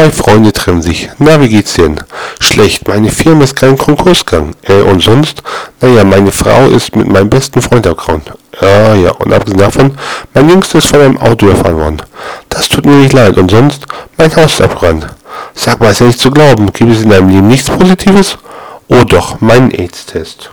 Zwei Freunde trennen sich. Na, wie geht's denn? Schlecht, meine Firma ist kein Konkursgang. Äh, und sonst? Naja, meine Frau ist mit meinem besten Freund abgehauen. Ja, ah, ja, und abgesehen davon, mein Jüngster ist von einem Auto überfahren worden. Das tut mir nicht leid. Und sonst? Mein Haus ist abgebrannt. Sag mal, ist ja nicht zu glauben. Gibt es in deinem Leben nichts Positives? Oh doch, mein AIDS-Test.